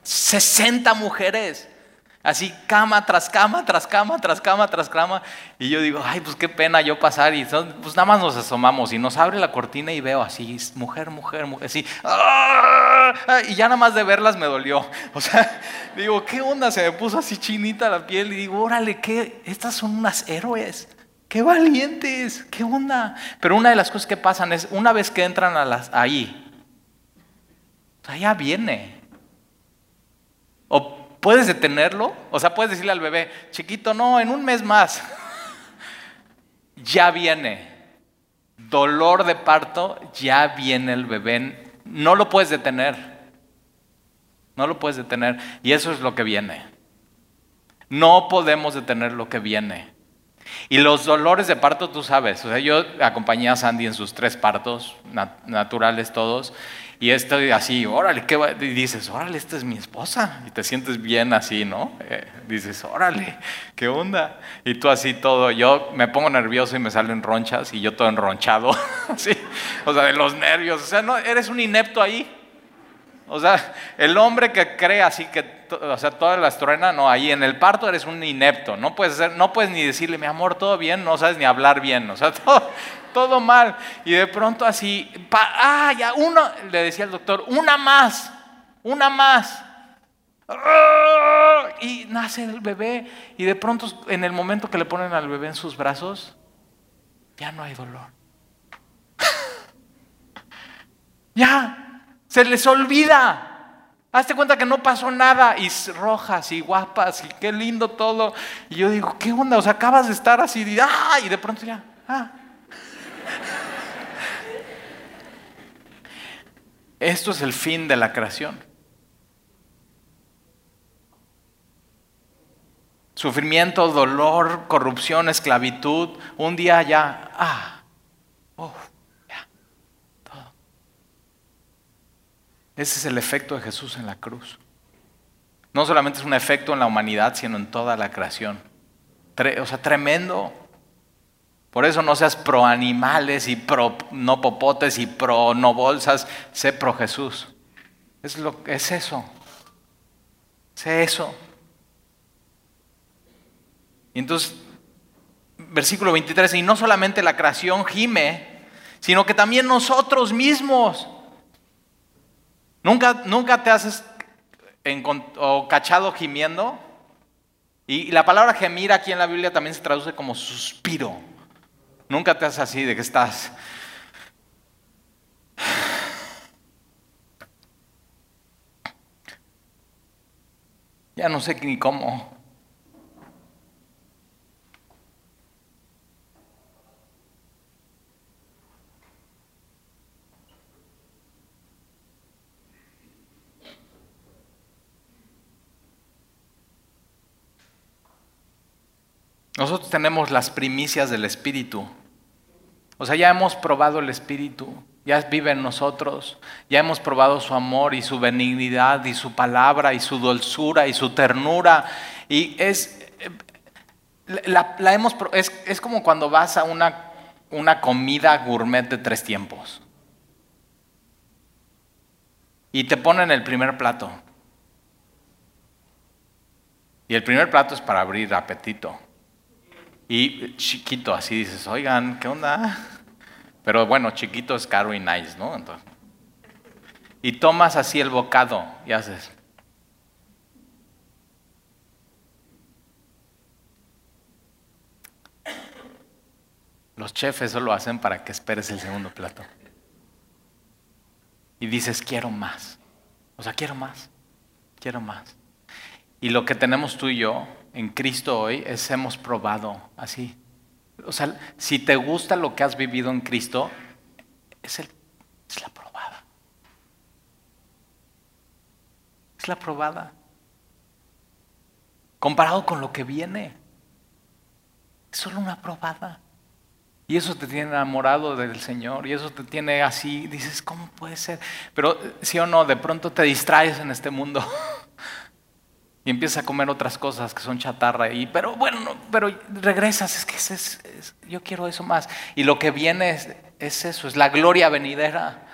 A: 60 mujeres. Así cama tras cama, tras cama, tras cama, tras cama. Y yo digo, ay, pues qué pena yo pasar. Y pues nada más nos asomamos y nos abre la cortina y veo así, mujer, mujer, mujer, así. ¡ah! Y ya nada más de verlas me dolió. O sea, digo, ¿qué onda? Se me puso así chinita la piel y digo, órale, ¿qué? Estas son unas héroes. ¡Qué valientes! ¿Qué onda? Pero una de las cosas que pasan es, una vez que entran a las, ahí, o ya viene. O puedes detenerlo, o sea, puedes decirle al bebé, chiquito, no, en un mes más. ya viene. Dolor de parto, ya viene el bebé. No lo puedes detener. No lo puedes detener. Y eso es lo que viene. No podemos detener lo que viene. Y los dolores de parto, tú sabes, o sea, yo acompañé a Sandy en sus tres partos, naturales todos, y estoy así, órale, ¿qué va? Y dices, órale, esta es mi esposa, y te sientes bien así, ¿no? Eh, dices, órale, ¿qué onda? Y tú así todo, yo me pongo nervioso y me salen ronchas, y yo todo enronchado, así, o sea, de los nervios, o sea, no, eres un inepto ahí. O sea, el hombre que cree así que, o sea, todas las truenas, no, ahí en el parto eres un inepto. No puedes, no puedes ni decirle, mi amor, todo bien, no sabes ni hablar bien. O sea, todo mal. Y de pronto así, ah, ya, uno, le decía el doctor, una más, una más. Y nace el bebé y de pronto en el momento que le ponen al bebé en sus brazos, ya no hay dolor. ya, se les olvida. Hazte cuenta que no pasó nada y rojas y guapas y qué lindo todo. Y yo digo, ¿qué onda? O sea, acabas de estar así y, ¡ah! y de pronto ya, ah. Esto es el fin de la creación. Sufrimiento, dolor, corrupción, esclavitud. Un día ya, ah, oh, ya, todo. Ese es el efecto de Jesús en la cruz. No solamente es un efecto en la humanidad, sino en toda la creación. o sea, tremendo. Por eso no seas pro animales y pro no popotes y pro no bolsas, sé pro Jesús. Es, lo, es eso. Sé eso. Y entonces, versículo 23, y no solamente la creación gime, sino que también nosotros mismos. ¿Nunca, nunca te haces cachado gimiendo? Y la palabra gemir aquí en la Biblia también se traduce como suspiro. Nunca te haces así de que estás... Ya no sé ni cómo. Nosotros tenemos las primicias del Espíritu. O sea, ya hemos probado el Espíritu, ya vive en nosotros, ya hemos probado su amor y su benignidad y su palabra y su dulzura y su ternura. Y es, la, hemos, es, es, como cuando vas a una, una comida gourmet de tres tiempos. Y te ponen el primer plato. Y el primer plato es para abrir apetito. Y chiquito, así dices, oigan, ¿qué onda? Pero bueno, chiquito es caro y nice, ¿no? Entonces, y tomas así el bocado y haces. Los chefs eso lo hacen para que esperes el segundo plato. Y dices, quiero más. O sea, quiero más. Quiero más. Y lo que tenemos tú y yo en Cristo hoy es hemos probado así. O sea, si te gusta lo que has vivido en Cristo, es, es la probada. Es la probada. Comparado con lo que viene, es solo una probada. Y eso te tiene enamorado del Señor, y eso te tiene así, dices, ¿cómo puede ser? Pero sí o no, de pronto te distraes en este mundo. y empiezas a comer otras cosas que son chatarra. Y, pero bueno, pero regresas, es que es, yo quiero eso más. Y lo que viene es, es, eso, es la gloria venidera.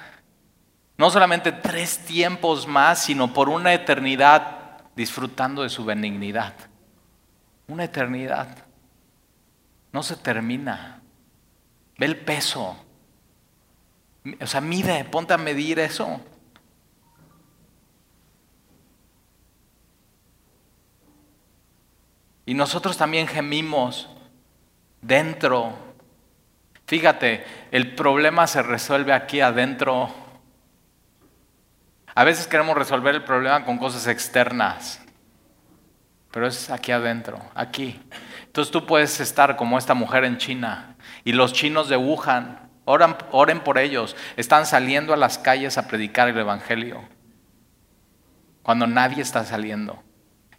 A: No solamente tres tiempos más, sino por una eternidad disfrutando de su benignidad. Una eternidad. No se termina. Ve el peso. O sea, mide, ponte a medir eso. Y nosotros también gemimos dentro. Fíjate, el problema se resuelve aquí adentro. A veces queremos resolver el problema con cosas externas, pero es aquí adentro, aquí. Entonces tú puedes estar como esta mujer en China y los chinos de Wuhan, oran, oren por ellos, están saliendo a las calles a predicar el Evangelio, cuando nadie está saliendo.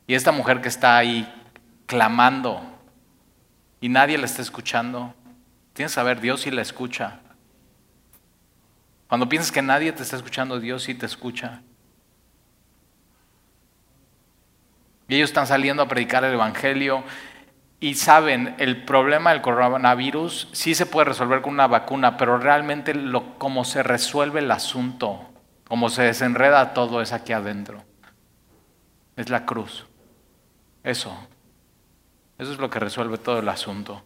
A: Y esta mujer que está ahí clamando y nadie la está escuchando, tienes que saber, Dios sí la escucha. Cuando piensas que nadie te está escuchando, Dios sí te escucha. Y ellos están saliendo a predicar el Evangelio y saben, el problema del coronavirus sí se puede resolver con una vacuna, pero realmente lo, como se resuelve el asunto como se desenreda todo es aquí adentro. Es la cruz. Eso. Eso es lo que resuelve todo el asunto.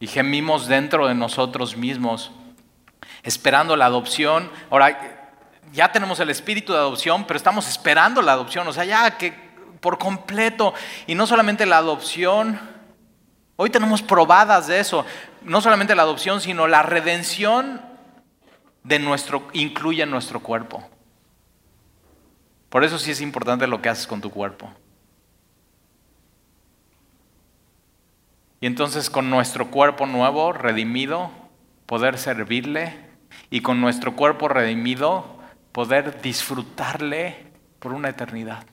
A: Y gemimos dentro de nosotros mismos, esperando la adopción. Ahora, ya tenemos el espíritu de adopción, pero estamos esperando la adopción. O sea, ya que por completo. Y no solamente la adopción. Hoy tenemos probadas de eso. No solamente la adopción, sino la redención de nuestro, incluye nuestro cuerpo. Por eso sí es importante lo que haces con tu cuerpo. Y entonces con nuestro cuerpo nuevo, redimido, poder servirle y con nuestro cuerpo redimido, poder disfrutarle por una eternidad.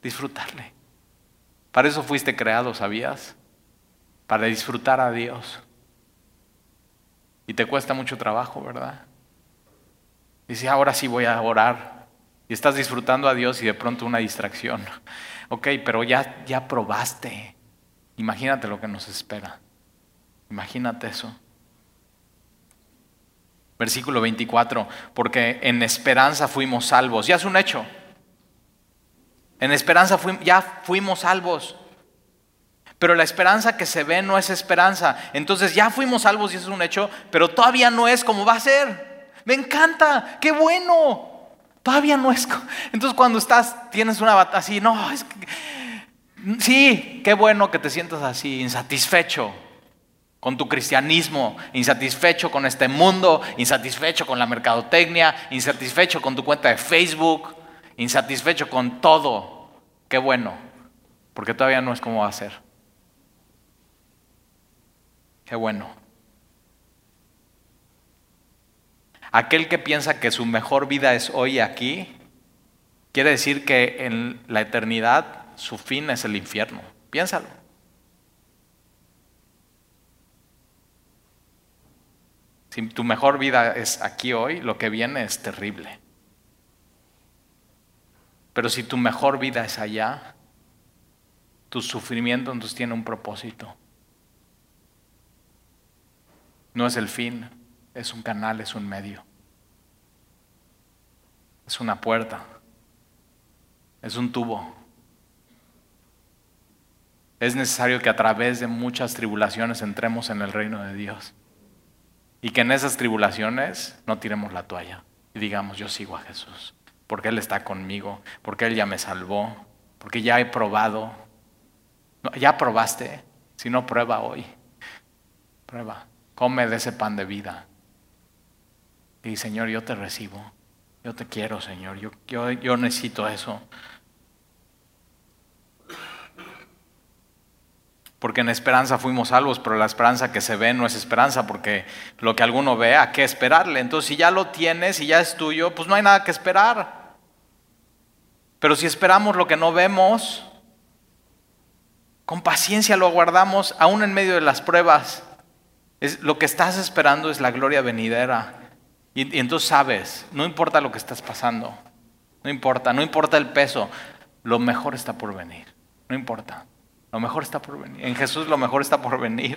A: Disfrutarle. Para eso fuiste creado, ¿sabías? Para disfrutar a Dios. Y te cuesta mucho trabajo, ¿verdad? Dice, ahora sí voy a orar y estás disfrutando a Dios y de pronto una distracción. Ok, pero ya, ya probaste. Imagínate lo que nos espera. Imagínate eso. Versículo 24, porque en esperanza fuimos salvos. Ya es un hecho. En esperanza ya fuimos salvos. Pero la esperanza que se ve no es esperanza. Entonces ya fuimos salvos y eso es un hecho, pero todavía no es como va a ser. Me encanta, qué bueno. Todavía no es. Entonces cuando estás, tienes una batalla así, no, es que, sí, qué bueno que te sientas así, insatisfecho con tu cristianismo, insatisfecho con este mundo, insatisfecho con la mercadotecnia, insatisfecho con tu cuenta de Facebook, insatisfecho con todo. Qué bueno, porque todavía no es como va a ser. Qué bueno. Aquel que piensa que su mejor vida es hoy aquí, quiere decir que en la eternidad su fin es el infierno. Piénsalo. Si tu mejor vida es aquí hoy, lo que viene es terrible. Pero si tu mejor vida es allá, tu sufrimiento entonces tiene un propósito. No es el fin, es un canal, es un medio. Es una puerta. Es un tubo. Es necesario que a través de muchas tribulaciones entremos en el reino de Dios. Y que en esas tribulaciones no tiremos la toalla y digamos, yo sigo a Jesús, porque Él está conmigo, porque Él ya me salvó, porque ya he probado. ya probaste, si no prueba hoy. Prueba, come de ese pan de vida. Y Señor, yo te recibo. Yo te quiero, Señor. Yo, yo, yo necesito eso. Porque en esperanza fuimos salvos, pero la esperanza que se ve no es esperanza, porque lo que alguno ve, ¿a qué esperarle? Entonces, si ya lo tienes y ya es tuyo, pues no hay nada que esperar. Pero si esperamos lo que no vemos, con paciencia lo aguardamos, aún en medio de las pruebas. Lo que estás esperando es la gloria venidera. Y, entonces sabes, no importa lo que estás pasando, no importa, no importa el peso, lo mejor está por venir, no importa, lo mejor está por venir. En Jesús lo mejor está por venir.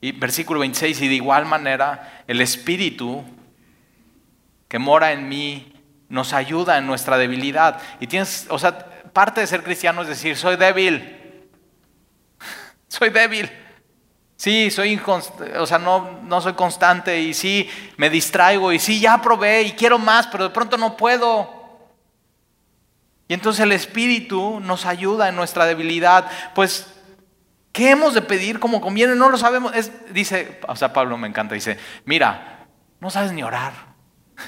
A: Y versículo 26, y de igual manera el Espíritu que mora en mí nos ayuda en nuestra debilidad. Y tienes, o sea, parte de ser cristiano es decir, soy débil, soy débil. Sí, soy o sea, no, no soy constante y sí, me distraigo y sí, ya probé y quiero más, pero de pronto no puedo. Y entonces el Espíritu nos ayuda en nuestra debilidad. Pues, ¿qué hemos de pedir como conviene? No lo sabemos. dice, o sea, Pablo me encanta, dice, mira, no sabes ni orar.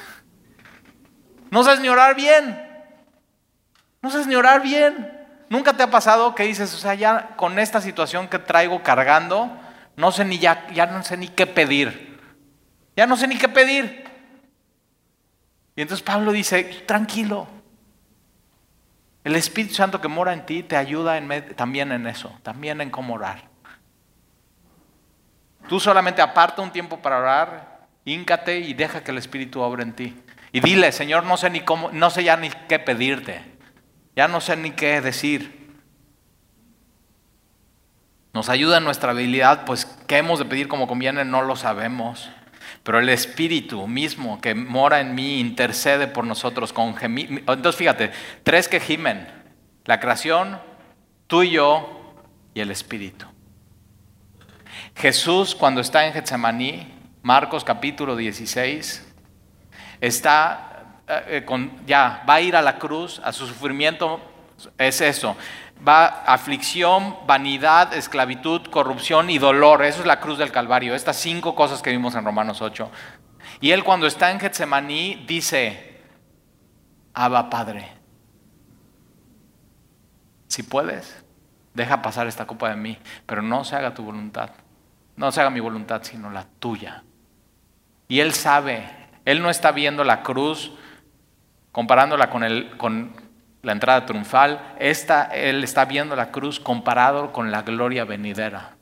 A: No sabes ni orar bien. No sabes ni orar bien. ¿Nunca te ha pasado que dices, o sea, ya con esta situación que traigo cargando, no sé ni ya, ya no sé ni qué pedir. Ya no sé ni qué pedir. Y entonces Pablo dice, tranquilo. El Espíritu Santo que mora en ti te ayuda también en eso, también en cómo orar. Tú solamente aparta un tiempo para orar, híncate y deja que el Espíritu obre en ti. Y dile, Señor, no sé ni cómo, no sé ya ni qué pedirte. Ya no sé ni qué decir nos ayuda en nuestra habilidad, pues ¿Qué hemos de pedir como conviene? No lo sabemos. Pero el Espíritu mismo que mora en mí intercede por nosotros con gemidos. Entonces fíjate, tres que gimen. La creación, tú y yo y el Espíritu. Jesús cuando está en Getsemaní, Marcos capítulo 16, está eh, con, ya, va a ir a la cruz, a su sufrimiento es eso. Va aflicción, vanidad, esclavitud, corrupción y dolor. Eso es la cruz del Calvario. Estas cinco cosas que vimos en Romanos 8. Y él cuando está en Getsemaní dice, Abba Padre, si puedes, deja pasar esta copa de mí, pero no se haga tu voluntad. No se haga mi voluntad, sino la tuya. Y él sabe, él no está viendo la cruz comparándola con, el, con la entrada triunfal. Él está viendo la cruz comparado con la gloria venidera.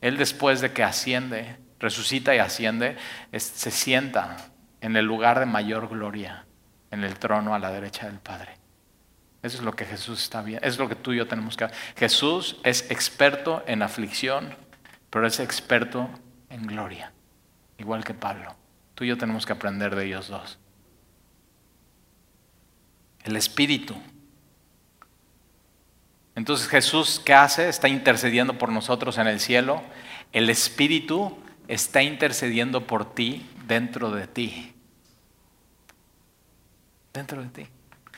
A: Él después de que asciende, resucita y asciende, se sienta en el lugar de mayor gloria, en el trono a la derecha del Padre. Eso es lo que Jesús está viendo, es lo que tú y yo tenemos que hacer. Jesús es experto en aflicción, pero es experto en gloria, igual que Pablo. Tú y yo tenemos que aprender de ellos dos. El Espíritu. Entonces Jesús, ¿qué hace? Está intercediendo por nosotros en el cielo. El Espíritu está intercediendo por ti dentro de ti. Dentro de ti.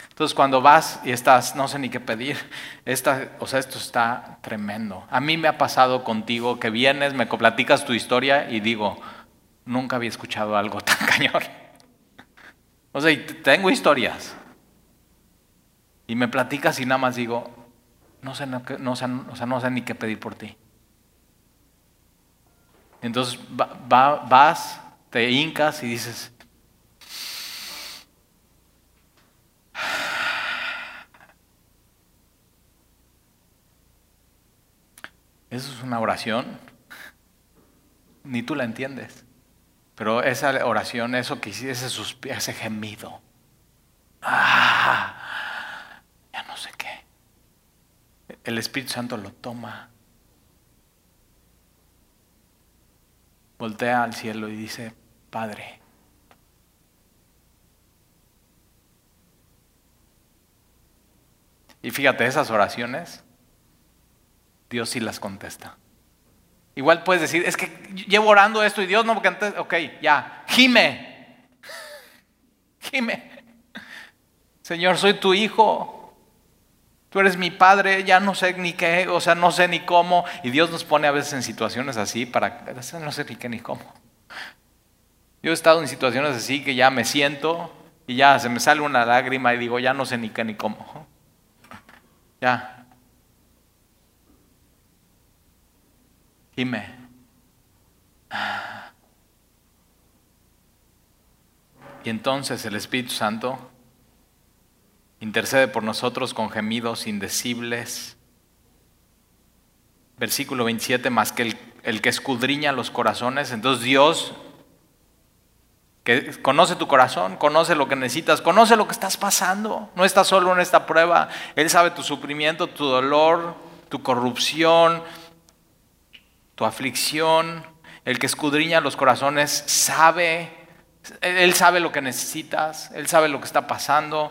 A: Entonces cuando vas y estás, no sé ni qué pedir, esta, o sea, esto está tremendo. A mí me ha pasado contigo que vienes, me platicas tu historia y digo, nunca había escuchado algo tan cañón. O sea, tengo historias. Y me platicas y nada más digo, no sé, no, o sea, no sé ni qué pedir por ti. Entonces vas, te hincas y dices, Eso es una oración. Ni tú la entiendes. Pero esa oración, eso que hiciste, ese, ese gemido. Ah, no sé qué. El Espíritu Santo lo toma. Voltea al cielo y dice, Padre. Y fíjate, esas oraciones Dios sí las contesta. Igual puedes decir, es que llevo orando esto y Dios no contesta. Ok, ya, gime. Gime. Señor, soy tu hijo. Tú eres mi padre, ya no sé ni qué, o sea, no sé ni cómo. Y Dios nos pone a veces en situaciones así para, no sé ni qué ni cómo. Yo he estado en situaciones así que ya me siento y ya se me sale una lágrima y digo, ya no sé ni qué ni cómo. Ya, Dime. Y entonces el Espíritu Santo intercede por nosotros con gemidos indecibles. Versículo 27, más que el, el, que escudriña los corazones. Entonces Dios, que conoce tu corazón, conoce lo que necesitas, conoce lo que estás pasando. No estás solo en esta prueba. Él sabe tu sufrimiento, tu dolor, tu corrupción, tu aflicción, el que escudriña los corazones, sabe, Él sabe lo que necesitas, Él sabe lo que está pasando,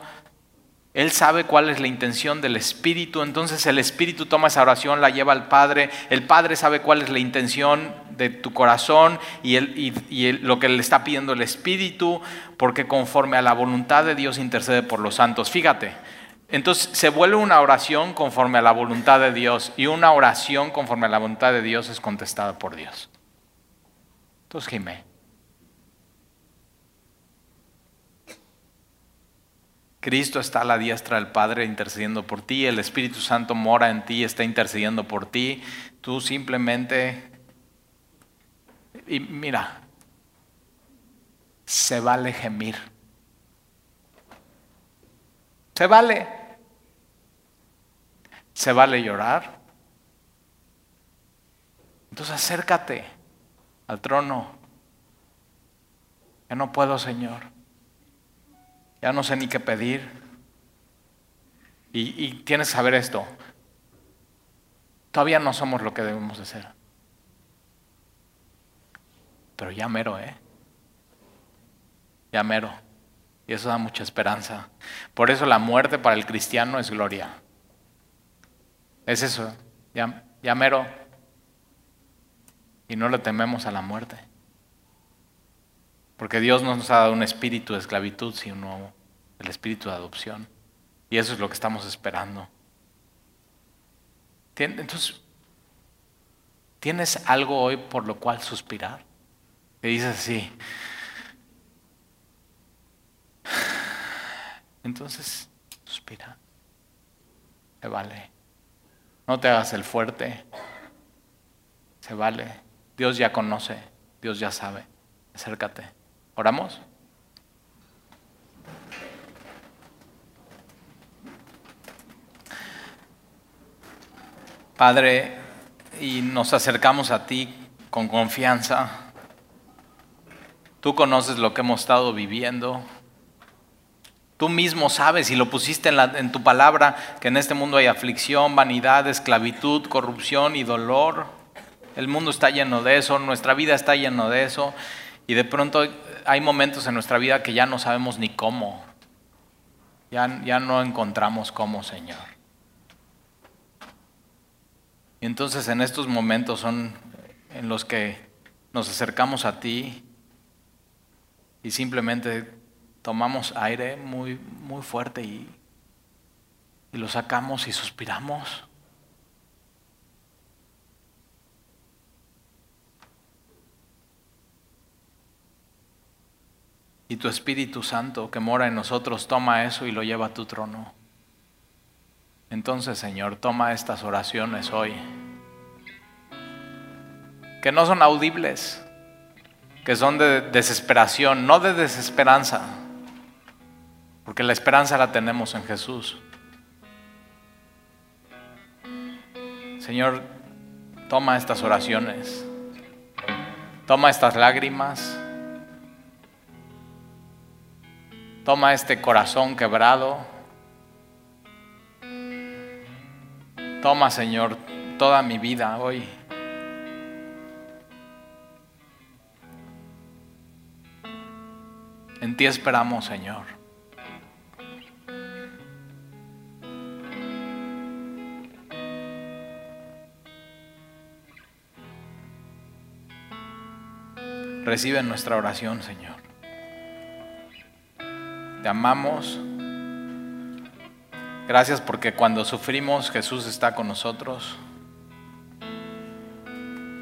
A: Él sabe cuál es la intención del Espíritu, entonces el Espíritu toma esa oración, la lleva al Padre, el Padre sabe cuál es la intención de tu corazón y, lo que le está pidiendo el Espíritu, porque conforme a la voluntad de Dios intercede por los santos. Fíjate, entonces se vuelve una oración conforme a la voluntad de Dios y una oración conforme a la voluntad de Dios es contestada por Dios. Entonces gime. Cristo está a la diestra del Padre intercediendo por ti, el Espíritu Santo mora en ti, está intercediendo por ti. Tú simplemente... Y mira, se vale gemir. Se vale. ¿Se vale llorar? Entonces acércate al trono. Ya no puedo, Señor. Ya no sé ni qué pedir. Y, tienes que saber esto. Todavía no somos lo que debemos de ser. Pero ya mero, ¿eh? Ya mero. Y eso da mucha esperanza. Por eso la muerte para el cristiano es gloria. Es eso, ya, ya mero. Y no le tememos a la muerte. Porque Dios no nos ha dado un espíritu de esclavitud, sino el espíritu de adopción. Y eso es lo que estamos esperando. Entonces, ¿tienes algo hoy por lo cual suspirar? Te dices así. Entonces, suspira. Se vale. No te hagas el fuerte. Se vale. Dios ya conoce. Dios ya sabe. Acércate. ¿Oramos? Padre, y nos acercamos a ti con confianza. Tú conoces lo que hemos estado viviendo. Tú mismo sabes y lo pusiste en, tu palabra que en este mundo hay aflicción, vanidad, esclavitud, corrupción y dolor. El mundo está lleno de eso, nuestra vida está lleno de eso y de pronto hay momentos en nuestra vida que ya no sabemos ni cómo. Ya, ya no encontramos cómo, Señor. Y entonces en estos momentos son en los que nos acercamos a ti y simplemente tomamos aire muy, muy fuerte y, y lo sacamos y suspiramos. Y tu Espíritu Santo que mora en nosotros toma eso y lo lleva a tu trono. Entonces, Señor, toma estas oraciones hoy, que no son audibles, que son de desesperación, no de desesperanza, porque la esperanza la tenemos en Jesús. Señor, toma estas oraciones, toma estas lágrimas, toma este corazón quebrado Toma, Señor, toda mi vida hoy. En ti esperamos, Señor. Recibe nuestra oración, Señor. Te amamos. Gracias porque cuando sufrimos Jesús está con nosotros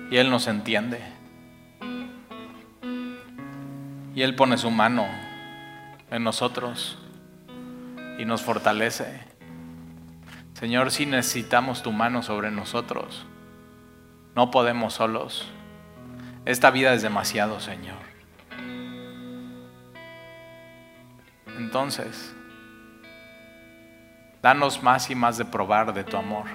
A: y Él nos entiende. Y Él pone su mano en nosotros y nos fortalece. Señor, si necesitamos tu mano sobre nosotros, no podemos solos. Esta vida es demasiado, Señor. Entonces, Danos más y más de probar de tu amor.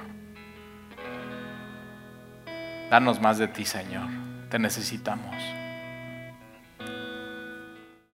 A: Danos más de ti, Señor. Te necesitamos.